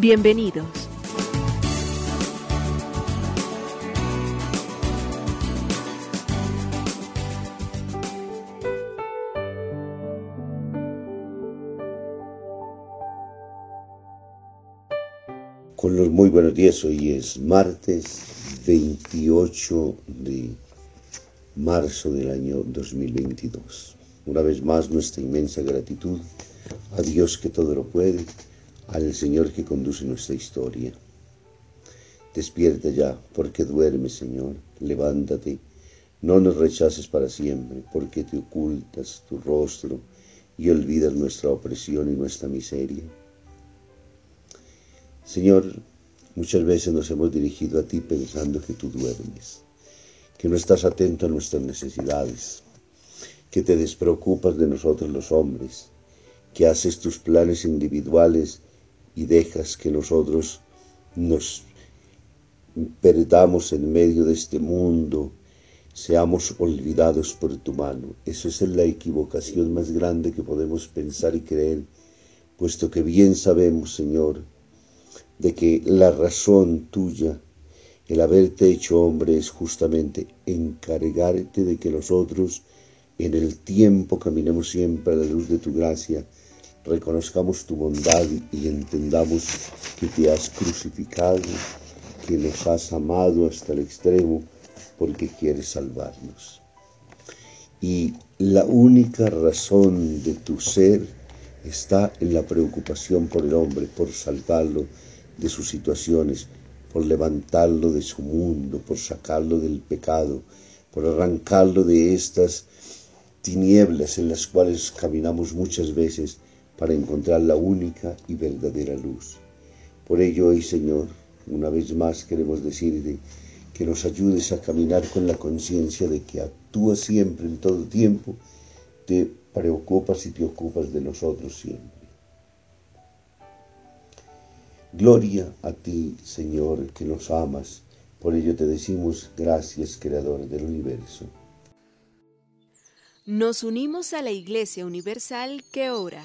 Bienvenidos. Con los muy buenos días, hoy es martes 28 de marzo del año 2022. Una vez más nuestra inmensa gratitud a Dios que todo lo puede, al Señor que conduce nuestra historia. Despierta ya, porque duerme, Señor, levántate, no nos rechaces para siempre, porque te ocultas tu rostro y olvidas nuestra opresión y nuestra miseria. Señor, muchas veces nos hemos dirigido a ti pensando que tú duermes, que no estás atento a nuestras necesidades, que te despreocupas de nosotros los hombres, que haces tus planes individuales y dejas que nosotros nos perdamos en medio de este mundo, seamos olvidados por tu mano. Eso es la equivocación más grande que podemos pensar y creer, puesto que bien sabemos, Señor, de que la razón tuya, el haberte hecho hombre, es justamente encargarte de que nosotros en el tiempo caminemos siempre a la luz de tu gracia, reconozcamos tu bondad y entendamos que te has crucificado, que nos has amado hasta el extremo porque quieres salvarnos. Y la única razón de tu ser está en la preocupación por el hombre, por salvarlo de sus situaciones, por levantarlo de su mundo, por sacarlo del pecado, por arrancarlo de estas tinieblas en las cuales caminamos muchas veces para encontrar la única y verdadera luz. Por ello hoy, Señor, una vez más queremos decirte que nos ayudes a caminar con la conciencia de que actúas siempre en todo tiempo, te preocupas y te ocupas de nosotros siempre. Gloria a ti, Señor, que nos amas. Por ello te decimos gracias, Creador del universo. Nos unimos a la Iglesia Universal que ora.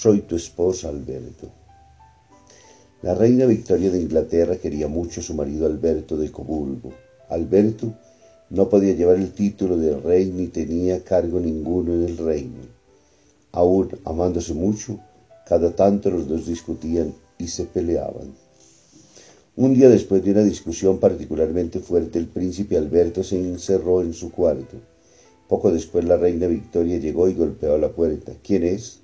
Soy tu esposa, Alberto. La reina Victoria de Inglaterra quería mucho a su marido Alberto de Coburgo. Alberto no podía llevar el título de rey ni tenía cargo ninguno en el reino. Aún amándose mucho, cada tanto los dos discutían y se peleaban. Un día después de una discusión particularmente fuerte, el príncipe Alberto se encerró en su cuarto. Poco después la reina Victoria llegó y golpeó la puerta. ¿Quién es?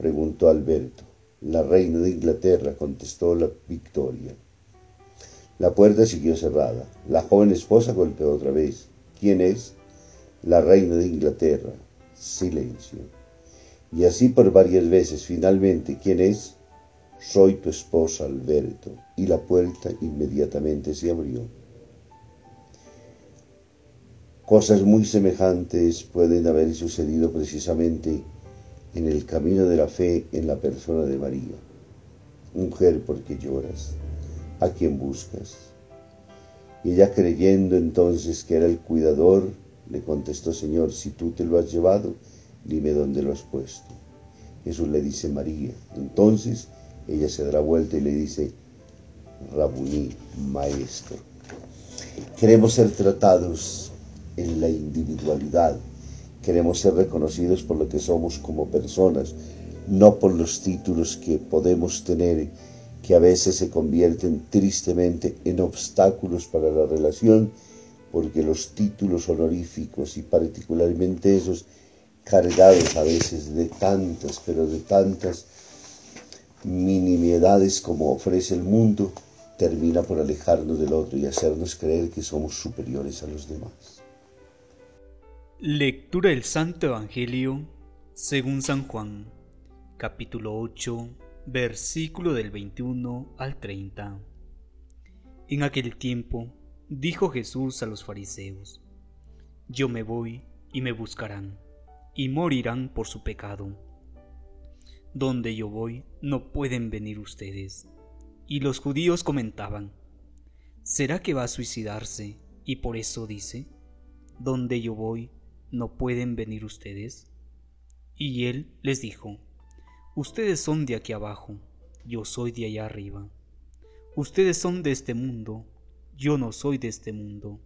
Preguntó Alberto. La reina de Inglaterra, contestó la Victoria. La puerta siguió cerrada. La joven esposa golpeó otra vez. ¿Quién es? La reina de Inglaterra. Silencio. Y así por varias veces. Finalmente, ¿quién es? soy tu esposa Alberto. Y la puerta inmediatamente se abrió. Cosas muy semejantes pueden haber sucedido precisamente en el camino de la fe en la persona de María. Mujer, ¿por qué lloras? ¿A quién buscas? Y ella creyendo entonces que era el cuidador, le contestó, Señor, si tú te lo has llevado, dime dónde lo has puesto. Jesús le dice María. Entonces ella se da vuelta y le dice, Rabuní, maestro. Queremos ser tratados en la individualidad. Queremos ser reconocidos por lo que somos como personas, no por los títulos que podemos tener, que a veces se convierten tristemente en obstáculos para la relación, porque los títulos honoríficos y particularmente esos cargados a veces de tantas, pero de tantas minimidades como ofrece el mundo, termina por alejarnos del otro y hacernos creer que somos superiores a los demás. Lectura del Santo Evangelio según San Juan, capítulo 8, versículo del 21 al 30. En aquel tiempo dijo Jesús a los fariseos, Yo me voy y me buscarán, y morirán por su pecado donde yo voy no pueden venir ustedes. Y los judíos comentaban, ¿será que va a suicidarse y por eso dice, donde yo voy no pueden venir ustedes? Y él les dijo, ustedes son de aquí abajo, yo soy de allá arriba. Ustedes son de este mundo, yo no soy de este mundo.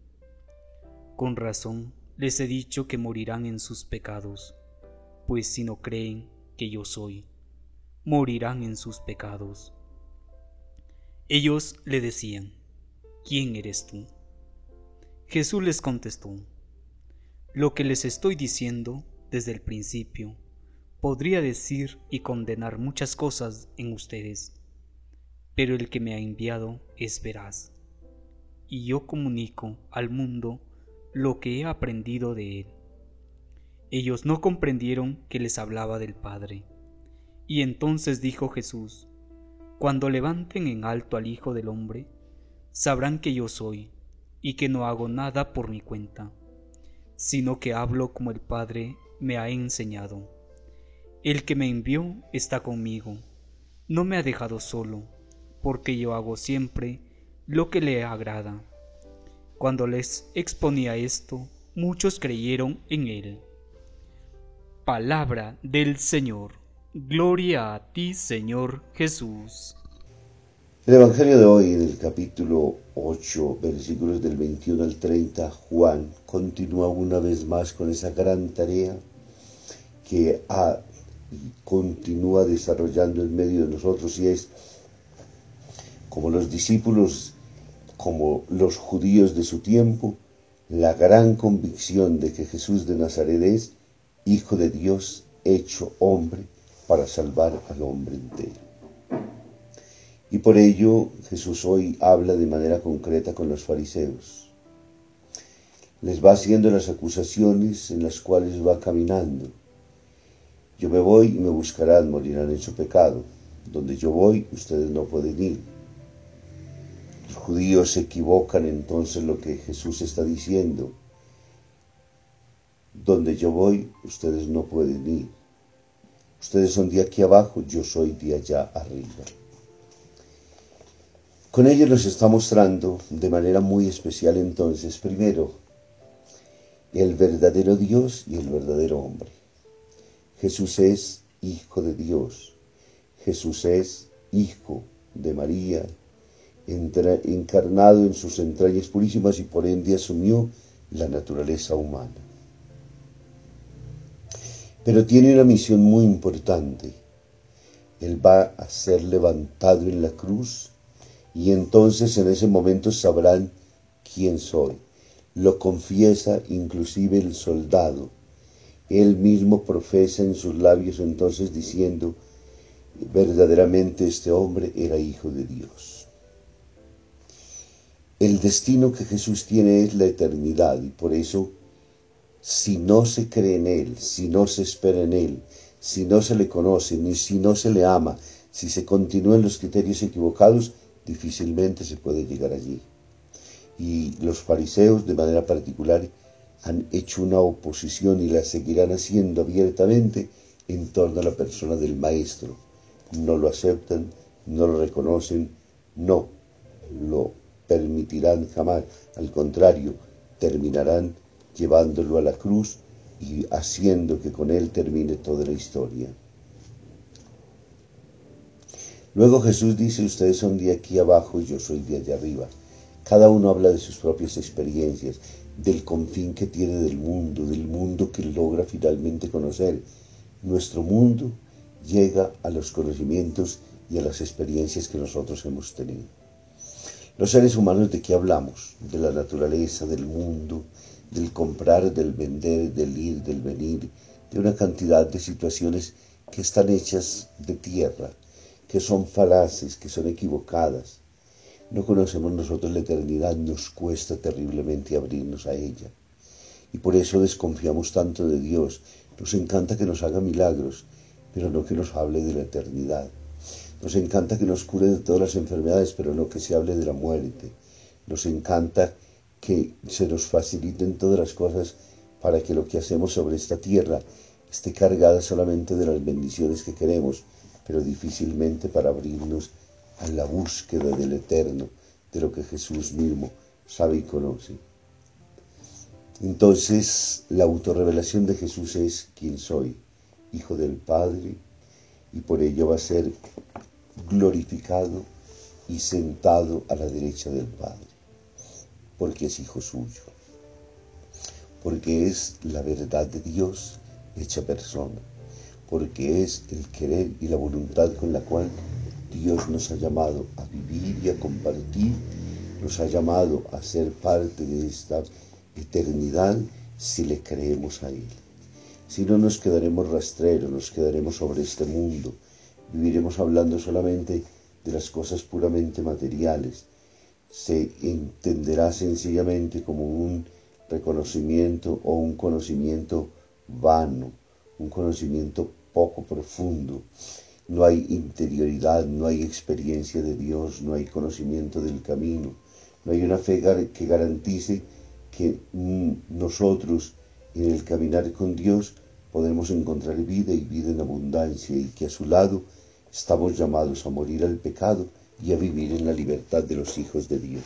Con razón les he dicho que morirán en sus pecados, pues si no creen que yo soy, morirán en sus pecados. Ellos le decían, ¿quién eres tú? Jesús les contestó, lo que les estoy diciendo desde el principio, podría decir y condenar muchas cosas en ustedes, pero el que me ha enviado es veraz, y yo comunico al mundo lo que he aprendido de él. Ellos no comprendieron que les hablaba del Padre y entonces dijo Jesús, Cuando levanten en alto al Hijo del Hombre, sabrán que yo soy, y que no hago nada por mi cuenta, sino que hablo como el Padre me ha enseñado. El que me envió está conmigo, no me ha dejado solo, porque yo hago siempre lo que le agrada. Cuando les exponía esto, muchos creyeron en él. Palabra del Señor. Gloria a ti, Señor Jesús. El Evangelio de hoy, en el capítulo 8, versículos del 21 al 30, Juan continúa una vez más con esa gran tarea que ha, continúa desarrollando en medio de nosotros y es como los discípulos, como los judíos de su tiempo, la gran convicción de que Jesús de Nazaret es Hijo de Dios hecho hombre para salvar al hombre entero. Y por ello Jesús hoy habla de manera concreta con los fariseos. Les va haciendo las acusaciones en las cuales va caminando. Yo me voy y me buscarán, morirán en su pecado. Donde yo voy, ustedes no pueden ir. Los judíos se equivocan entonces lo que Jesús está diciendo. Donde yo voy, ustedes no pueden ir. Ustedes son de aquí abajo, yo soy de allá arriba. Con ello nos está mostrando de manera muy especial entonces, primero, el verdadero Dios y el verdadero hombre. Jesús es Hijo de Dios. Jesús es Hijo de María, encarnado en sus entrañas purísimas y por ende asumió la naturaleza humana. Pero tiene una misión muy importante. Él va a ser levantado en la cruz y entonces en ese momento sabrán quién soy. Lo confiesa inclusive el soldado. Él mismo profesa en sus labios entonces diciendo, verdaderamente este hombre era hijo de Dios. El destino que Jesús tiene es la eternidad y por eso si no se cree en Él, si no se espera en Él, si no se le conoce, ni si no se le ama, Si se continúan los criterios equivocados, difícilmente se puede llegar allí. Y los fariseos, de manera particular, han hecho una oposición y la seguirán haciendo abiertamente en torno a la persona del Maestro. No lo aceptan, no lo reconocen, no lo permitirán jamás. Al contrario, terminarán llevándolo a la cruz y haciendo que con él termine toda la historia. Luego Jesús dice, ustedes son de aquí abajo y yo soy de allá arriba. Cada uno habla de sus propias experiencias, del confín que tiene del mundo, del mundo que logra finalmente conocer. Nuestro mundo llega a los conocimientos y a las experiencias que nosotros hemos tenido. Los seres humanos de qué hablamos? De la naturaleza, del mundo, del comprar, del vender, del ir, del venir, de una cantidad de situaciones que están hechas de tierra, que son falaces, que son equivocadas. No conocemos nosotros la eternidad, nos cuesta terriblemente abrirnos a ella. Y por eso desconfiamos tanto de Dios. Nos encanta que nos haga milagros, pero no que nos hable de la eternidad. Nos encanta que nos cure de todas las enfermedades, pero no que se hable de la muerte. Nos encanta que se nos faciliten todas las cosas para que lo que hacemos sobre esta tierra esté cargada solamente de las bendiciones que queremos, pero difícilmente para abrirnos a la búsqueda del eterno, de lo que Jesús mismo sabe y conoce. Entonces, la autorrevelación de Jesús es quién soy, hijo del Padre, y por ello va a ser glorificado y sentado a la derecha del Padre, porque es hijo suyo, porque es la verdad de Dios hecha persona, porque es el querer y la voluntad con la cual Dios nos ha llamado a vivir y a compartir, nos ha llamado a ser parte de esta eternidad si le creemos a Él. Si no nos quedaremos rastreros, nos quedaremos sobre este mundo, viviremos hablando solamente de las cosas puramente materiales. Se entenderá sencillamente como un reconocimiento o un conocimiento vano, un conocimiento poco profundo. No hay interioridad, no hay experiencia de Dios, no hay conocimiento del camino, no hay una fe que garantice que mm, nosotros en el caminar con Dios podemos encontrar vida y vida en abundancia y que a su lado estamos llamados a morir al pecado y a vivir en la libertad de los hijos de Dios.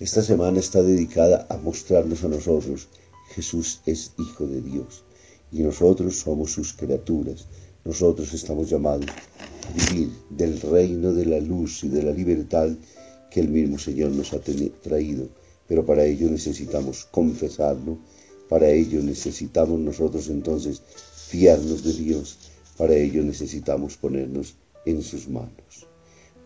Esta semana está dedicada a mostrarnos a nosotros Jesús es Hijo de Dios y nosotros somos sus criaturas. Nosotros estamos llamados a vivir del reino de la luz y de la libertad que el mismo Señor nos ha traído, pero para ello necesitamos confesarlo, para ello necesitamos nosotros entonces fiarnos de Dios, para ello necesitamos ponernos en sus manos.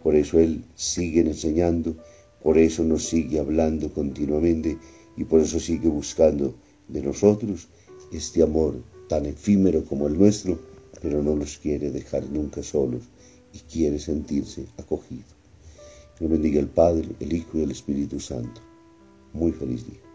Por eso Él sigue enseñando, por eso nos sigue hablando continuamente y por eso sigue buscando de nosotros este amor tan efímero como el nuestro, pero no los quiere dejar nunca solos y quiere sentirse acogido. Que bendiga el Padre, el Hijo y el Espíritu Santo. Muy feliz día.